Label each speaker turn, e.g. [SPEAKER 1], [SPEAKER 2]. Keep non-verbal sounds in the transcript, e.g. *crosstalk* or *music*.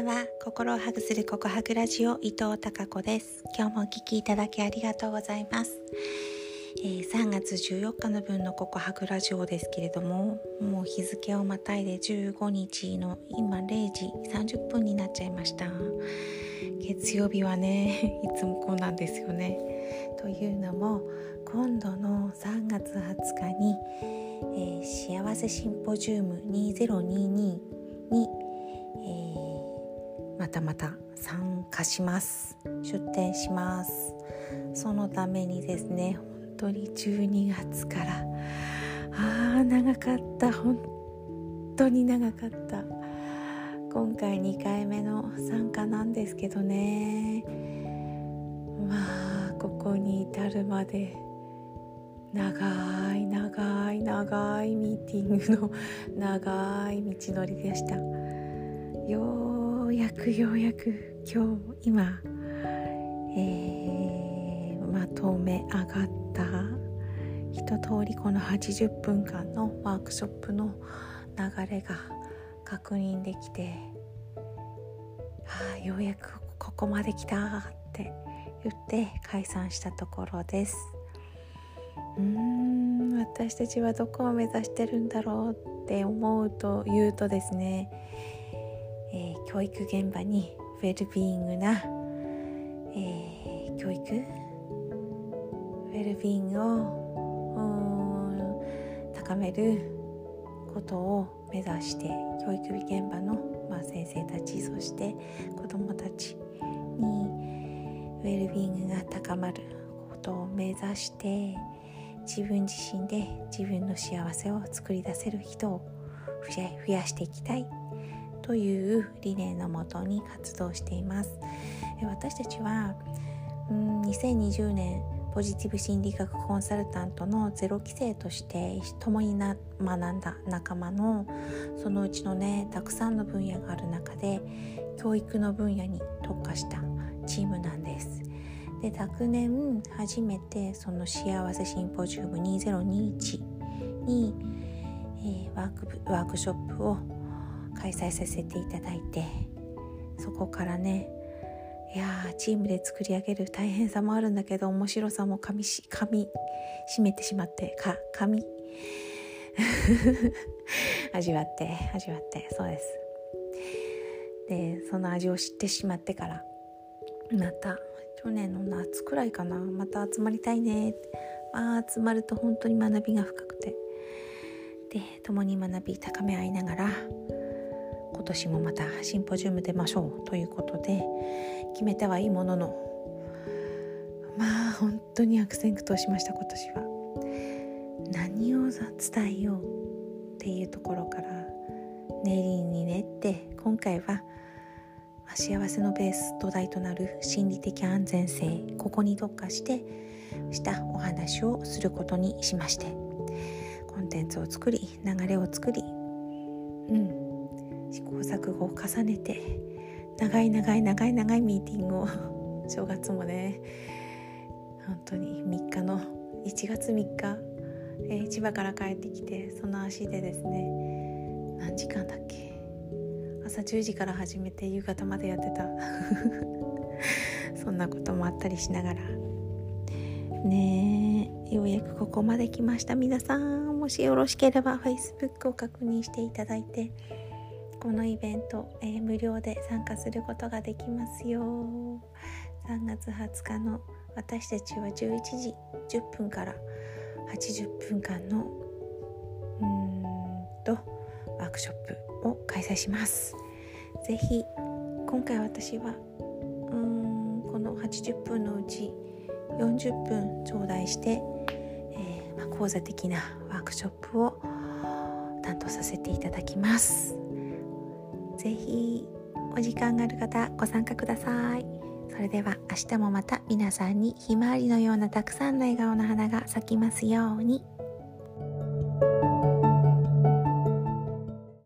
[SPEAKER 1] んは心をハグするココハグラジオ伊藤孝子です。今日もお聞きいただきありがとうございます、えー、3月14日の分のココハグラジオですけれどももう日付をまたいで15日の今0時30分になっちゃいました。月曜日はね *laughs* いつもこうなんですよね。というのも今度の3月20日に、えー、幸せシンポジウム2022に、またまた参加します。出展します。そのためにですね本当に12月からあー長かった。本当に長かった。今回2回目の参加なんですけどね。まあここに至るまで長い長い長いミーティングの長い道のりでした。ようやくようやく今日今、えー、まとめ上がった一通りこの80分間のワークショップの流れが確認できて、はあ、ようやくここまで来たって言って解散したところです。うーん私たちはどこを目指してるんだろうって思うと言うとですね、えー、教育現場にウェルビーイングな、えー、教育ウェルビーイングを高めることを目指して教育現場の、まあ、先生たちそして子どもたちにウェルビーイングが高まることを目指して自分自身で自分の幸せを作り出せる人を増やしていきたい。という理念のもとに活動しています。私たちはうん2020年ポジティブ心理学コンサルタントのゼロ規制として共にな学んだ仲間のそのうちのねたくさんの分野がある中で教育の分野に特化したチームなんです。で昨年初めてその幸せシンポジウム2021に、えー、ワークワークショップを開催させていただいてそこからねいやチームで作り上げる大変さもあるんだけど面白さもかみしかみしめてしまってかかみ *laughs* 味わって味わってそうです。でその味を知ってしまってからまた去年の夏くらいかなまた集まりたいね。ってあ集まると本当に学びが深くて。で共に学び高め合いながら年もまたシンポジウム出ましょうということで決めてはいいもののまあ本当に悪戦苦闘しました今年は。何を伝えようっていうところから練りに練って今回は幸せのベース土台となる心理的安全性ここに特化してしたお話をすることにしまして。コンテンツを作り流れを作り。うん。試行錯誤を重ねて長い長い長い長いミーティングを *laughs* 正月もね本当に3日の1月3日、えー、千葉から帰ってきてその足でですね何時間だっけ？朝10時から始めて夕方までやってた。*laughs* そんなこともあったりしながら。ねえようやくここまで来ました。皆さんもしよろしければ Facebook を確認していただいてこのイベント、えー、無料で参加することができますよ。3月20日の私たちは11時10分から80分間のうーんとワークショップを開催します。ぜひ今回私はうんこの80分のうち40分頂戴して、えー、まあ、講座的なワークショップを担当させていただきます。ぜひお時間がある方ご参加くださいそれでは明日もまた皆さんにひまわりのようなたくさんの笑顔の花が咲きますように。